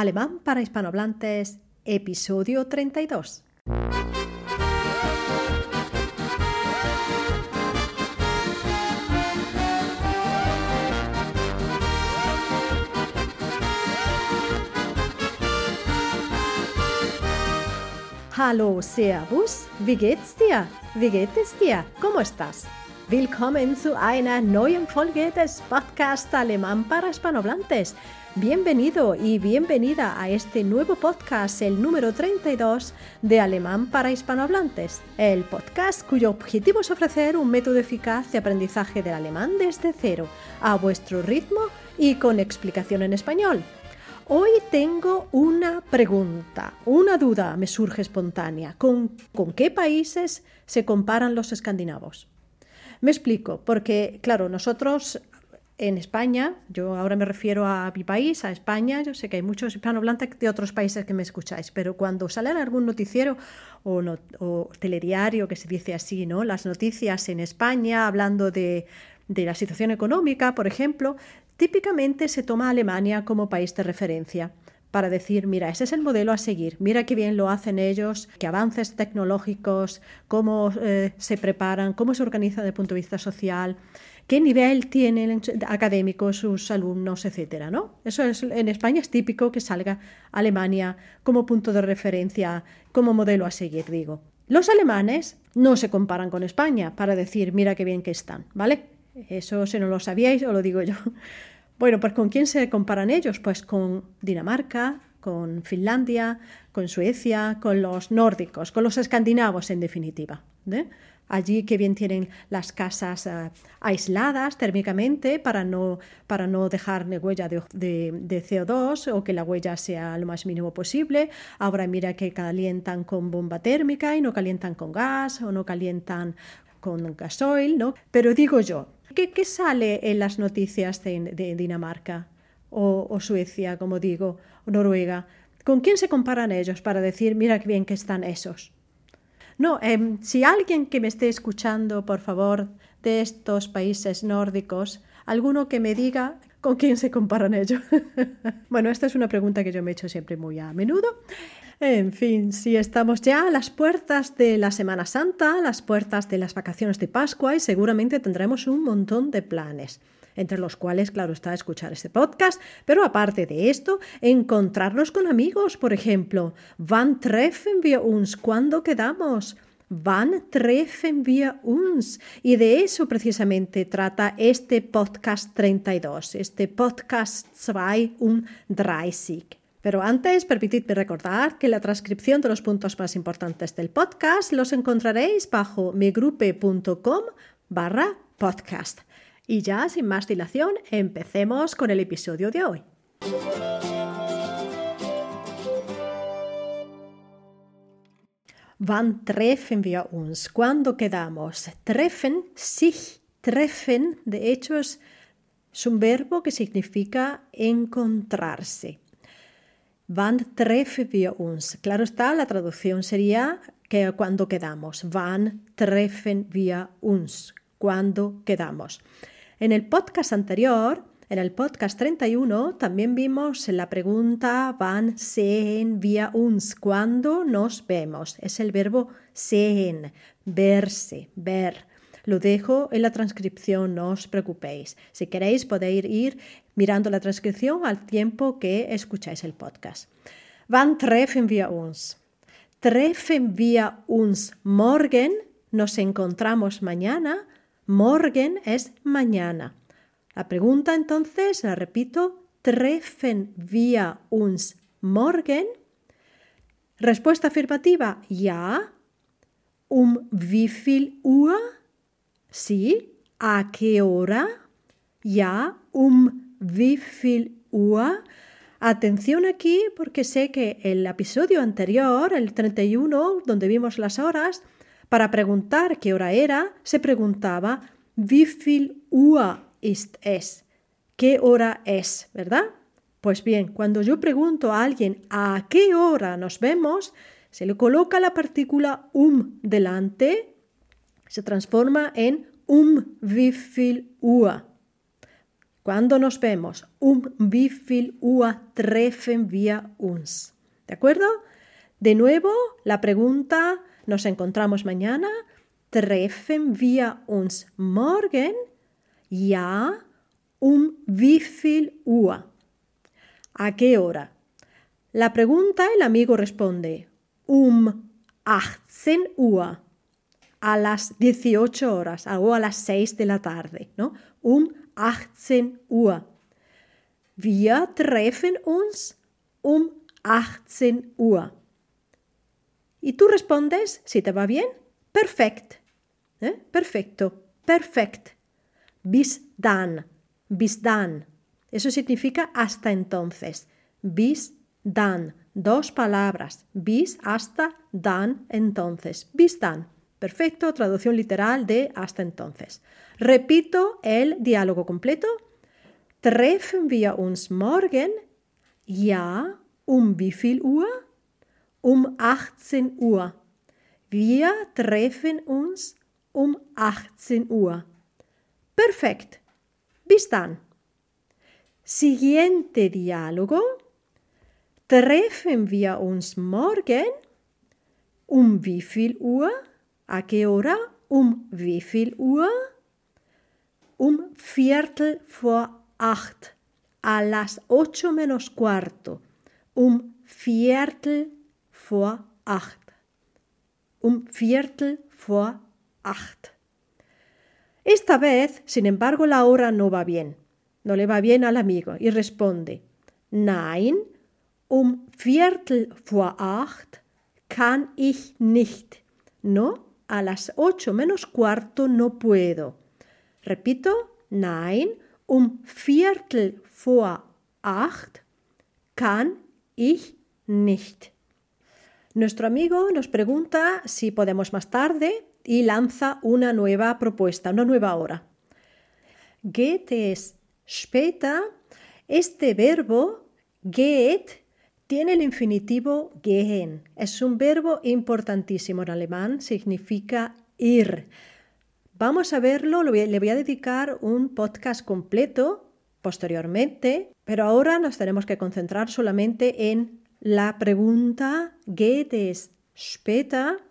Alemán para hispanohablantes, episodio 32. Hallo, Servus, wie geht's dir? Wie geht es? ¿Cómo estás? Willkommen zu einer neuen Folge des Podcast Alemán para hispanohablantes. Bienvenido y bienvenida a este nuevo podcast, el número 32 de Alemán para hispanohablantes, el podcast cuyo objetivo es ofrecer un método eficaz de aprendizaje del alemán desde cero, a vuestro ritmo y con explicación en español. Hoy tengo una pregunta, una duda me surge espontánea. ¿Con, ¿Con qué países se comparan los escandinavos? Me explico, porque claro, nosotros en España, yo ahora me refiero a mi país, a España, yo sé que hay muchos hispanohablantes de otros países que me escucháis, pero cuando sale algún noticiero o, telediario que se dice así, ¿no? Las noticias en España hablando de, la situación económica, por ejemplo, típicamente se toma Alemania como país de referencia para decir, mira, ese es el modelo a seguir, mira qué bien lo hacen ellos, qué avances tecnológicos, cómo eh, se preparan, cómo se organizan desde el punto de vista social qué nivel tienen académico sus alumnos, etcétera, ¿no? Eso es, en España es típico que salga Alemania como punto de referencia, como modelo a seguir, digo. Los alemanes no se comparan con España para decir, mira qué bien que están, ¿vale? Eso si no lo sabíais, o lo digo yo. Bueno, pues ¿con quién se comparan ellos? Pues con Dinamarca, con Finlandia, con Suecia, con los nórdicos, con los escandinavos en definitiva. ¿eh? Allí que bien tienen las casas uh, aisladas térmicamente para no, para no dejar huella de, de, de, CO2 o que la huella sea lo más mínimo posible. Ahora mira que calientan con bomba térmica y no calientan con gas o no calientan con gasoil, ¿no? Pero digo yo, ¿qué, sale en las noticias de, Dinamarca o, Suecia, como digo, Noruega? ¿Con quién se comparan ellos para decir, mira qué bien que están esos? No, eh, si alguien que me esté escuchando, por favor, de estos países nórdicos, alguno que me diga con quién se comparan ellos. bueno, esta es una pregunta que yo me he hecho siempre muy a menudo. En fin, si estamos ya a las puertas de la Semana Santa, las puertas de las vacaciones de Pascua y seguramente tendremos un montón de planes entre los cuales, claro está, escuchar este podcast, pero aparte de esto, encontrarnos con amigos, por ejemplo. Wann treffen wir uns? ¿Cuándo quedamos? Wann treffen wir uns? Y de eso precisamente trata este podcast 32, este podcast 32. Pero antes, permitidme recordar que la transcripción de los puntos más importantes del podcast los encontraréis bajo migrupe.com barra podcast. Y ya, sin más dilación, empecemos con el episodio de hoy. Wann treffen wir uns? ¿Cuándo quedamos? Treffen, sich, treffen, de hecho es, es un verbo que significa encontrarse. Wann treffen wir uns? Claro está, la traducción sería que cuando quedamos. Wann treffen wir uns? Cuando quedamos. En el podcast anterior, en el podcast 31, también vimos la pregunta van sehen wir uns, ¿cuándo nos vemos? Es el verbo sehen, verse, ver. Lo dejo en la transcripción, no os preocupéis. Si queréis podéis ir mirando la transcripción al tiempo que escucháis el podcast. Wann treffen wir uns? Treffen wir uns morgen? Nos encontramos mañana Morgen es mañana. La pregunta entonces, la repito, treffen wir uns morgen? Respuesta afirmativa, ja. Um wie viel Uhr? Sí. ¿A qué hora? Ja. Um wie viel? Atención aquí porque sé que el episodio anterior, el 31, donde vimos las horas, para preguntar qué hora era, se preguntaba wie viel ist es? ¿Qué hora es? ¿Verdad? Pues bien, cuando yo pregunto a alguien a qué hora nos vemos, se le coloca la partícula um delante, se transforma en um wie viel Uhr. ¿Cuándo nos vemos? Um wie viel Uhr treffen wir uns? ¿De acuerdo? De nuevo, la pregunta, ¿nos encontramos mañana? Treffen wir uns morgen? Ja, um wie viel Uhr? ¿A qué hora? La pregunta, el amigo responde, um 18 Uhr, a las 18 horas o a las 6 de la tarde, ¿no? Um 18 Uhr. Wir treffen uns um 18 Uhr. Y tú respondes, si te va bien, perfect. ¿Eh? Perfecto, perfect. Bis dann, bis dann. Eso significa hasta entonces. Bis dann. Dos palabras. Bis hasta dann entonces. Bis dann. Perfecto, traducción literal de hasta entonces. Repito el diálogo completo. Treffen wir uns morgen? Ja, um wie viel Uhr? Um 18 Uhr. Wir treffen uns um 18 Uhr. Perfekt. Bis dann. Siguiente diálogo. Treffen wir uns morgen? Um wie viel Uhr? ¿A qué hora? Um wie viel Uhr? Um Viertel vor acht. A las ocho menos cuarto. Um Viertel vor acht. Um Viertel vor acht. Esta vez, sin embargo, la hora no va bien. No le va bien al amigo y responde: Nein, um Viertel vor acht kann ich nicht. No, a las ocho menos cuarto no puedo. Repito, nein, um Viertel vor acht kann ich nicht. Nuestro amigo nos pregunta si podemos más tarde y lanza una nueva propuesta, una nueva hora. Geht es später? Este verbo geht tiene el infinitivo gehen. Es un verbo importantísimo en alemán, significa ir. Vamos a verlo, le voy a dedicar un podcast completo posteriormente, pero ahora nos tenemos que concentrar solamente en la pregunta geht es später?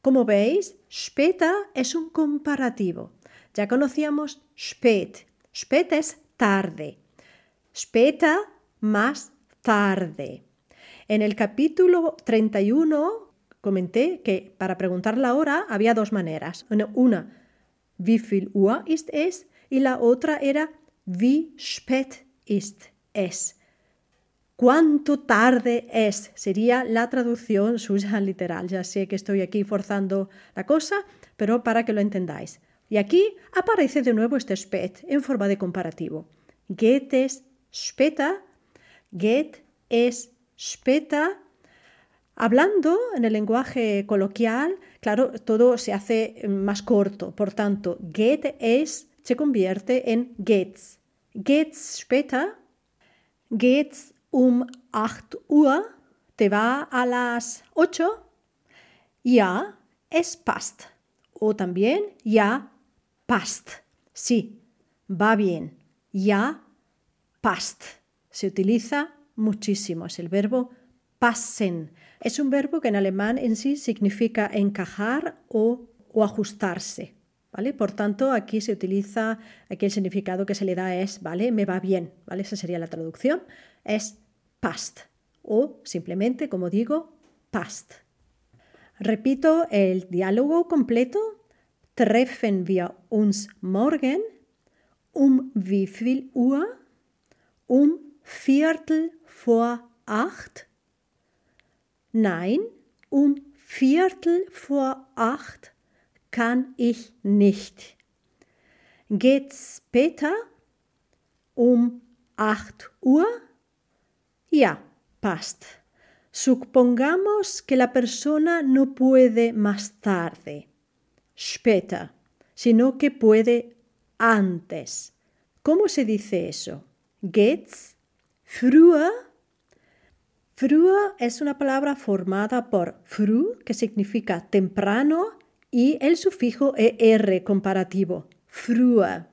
Como veis, später es un comparativo. Ya conocíamos spät. Spät es tarde. Später más tarde. En el capítulo 31 comenté que para preguntar la hora había dos maneras. Una, wie viel ist es? Y la otra era, wie spät ist es? ¿Cuánto tarde es? Sería la traducción suya literal. Ya sé que estoy aquí forzando la cosa, pero para que lo entendáis. Y aquí aparece de nuevo este spät en forma de comparativo. Geht es später Get es später. Hablando en el lenguaje coloquial, claro, todo se hace más corto. Por tanto, get es se convierte en gets. Gets später. Gets um 8 Uhr. Te va a las 8. Ja, es passt. O también ja, passt. Sí, va bien. Ja, passt se utiliza muchísimo. Es el verbo passen. Es un verbo que en alemán en sí significa encajar o, ajustarse. ¿Vale? Por tanto, aquí se utiliza, aquí el significado que se le da es, ¿vale? Me va bien, ¿vale? Esa sería la traducción. Es passt o simplemente, como digo, passt. Repito el diálogo completo. Treffen wir uns morgen? Um wie viel Uhr? Um Viertel vor acht? Nein, um Viertel vor acht kann ich nicht. Geht's später? Um acht Uhr? Ja, passt. Supongamos que la persona no puede más tarde, später, sino que puede antes. ¿Cómo se dice eso? Geht's Früher, früher es una palabra formada por fru, que significa temprano, y el sufijo er comparativo, früher.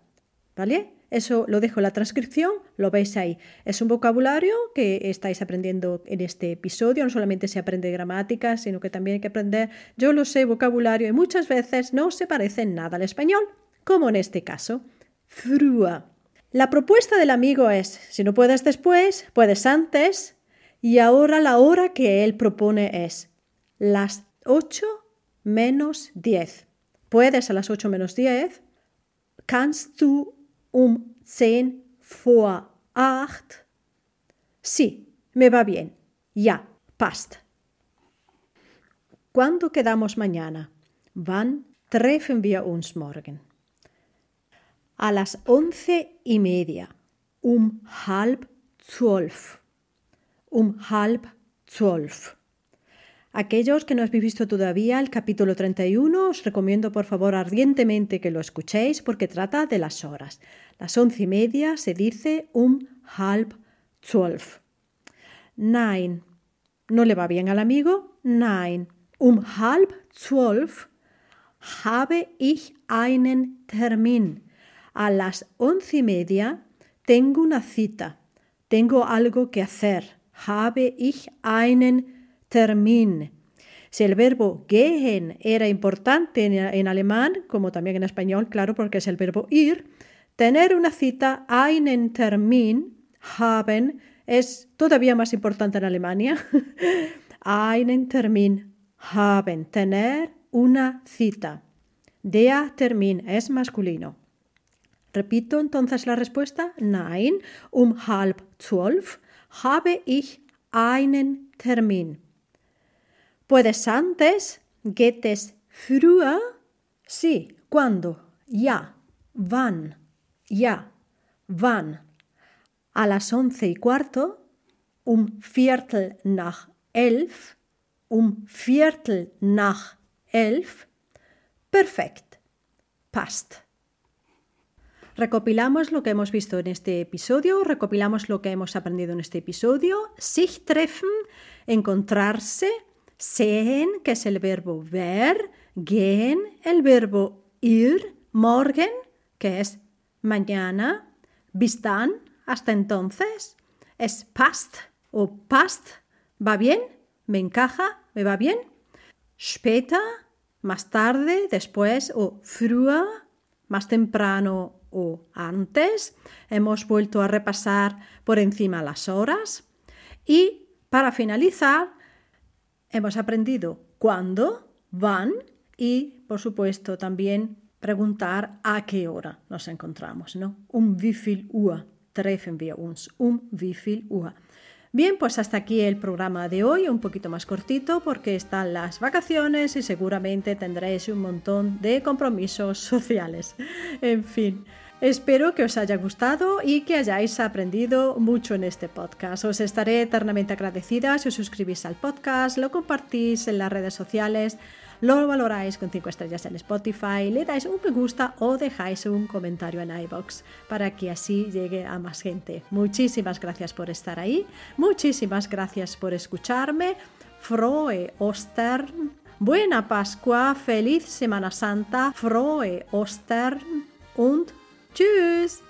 ¿Vale? eso lo dejo en la transcripción, lo veis ahí. Es un vocabulario que estáis aprendiendo en este episodio, no solamente se aprende gramática, sino que también hay que aprender, yo lo sé, vocabulario, y muchas veces no se parece nada al español, como en este caso. Frua. La propuesta del amigo es, si no puedes después, puedes antes, y ahora la hora que él propone es las 8 menos 10. ¿Puedes a las 8 menos 10? Kannst du um 10 vor 8? Sí, me va bien. Ja, passt. ¿Cuándo quedamos mañana? Wann treffen wir uns morgen? A las once y media. Um halb zwölf. Um halb zwölf. Aquellos que no habéis visto todavía el capítulo 31, os recomiendo por favor ardientemente que lo escuchéis porque trata de las horas. Las once y media se dice um halb zwölf. Nein. ¿No le va bien al amigo? Nein. Um halb zwölf habe ich einen Termin. A las once y media tengo una cita. Tengo algo que hacer. Habe ich einen Termin. Si el verbo gehen era importante en, alemán, como también en español, claro, porque es el verbo ir, tener una cita, einen Termin, haben, es todavía más importante en Alemania. einen Termin haben, tener una cita. Der Termin es masculino. Repito entonces la respuesta. Nein, um halb zwölf habe ich einen Termin. ¿Puedes antes? ¿Geht es früher? Sí. ¿Cuándo? Ya. Wann? Ya. Wann? A las once y cuarto. Um Viertel nach elf. Um Viertel nach elf. Perfekt. Passt. Recopilamos lo que hemos visto en este episodio, recopilamos lo que hemos aprendido en este episodio. Sich treffen, encontrarse, Sehen, que es el verbo ver, gehen, el verbo ir, morgen, que es mañana, bis dann, hasta entonces, es past o past, va bien, me encaja, me va bien, später, más tarde, después, o früher, más temprano o antes. Hemos vuelto a repasar por encima las horas. Y para finalizar, Hemos aprendido cuándo, van y, por supuesto, también preguntar a qué hora nos encontramos, ¿no? Um wie viel Uhr treffen wir uns? Um wie viel Uhr? Bien, pues hasta aquí el programa de hoy, un poquito más cortito porque están las vacaciones y seguramente tendréis un montón de compromisos sociales. En fin. Espero que os haya gustado y que hayáis aprendido mucho en este podcast. Os estaré eternamente agradecida si os suscribís al podcast, lo compartís en las redes sociales, lo valoráis con 5 estrellas en Spotify, le dais un me gusta o dejáis un comentario en iBox para que así llegue a más gente. Muchísimas gracias por estar ahí, muchísimas gracias por escucharme. Frohe Ostern, buena Pascua, feliz Semana Santa, Frohe Ostern und Tschüss!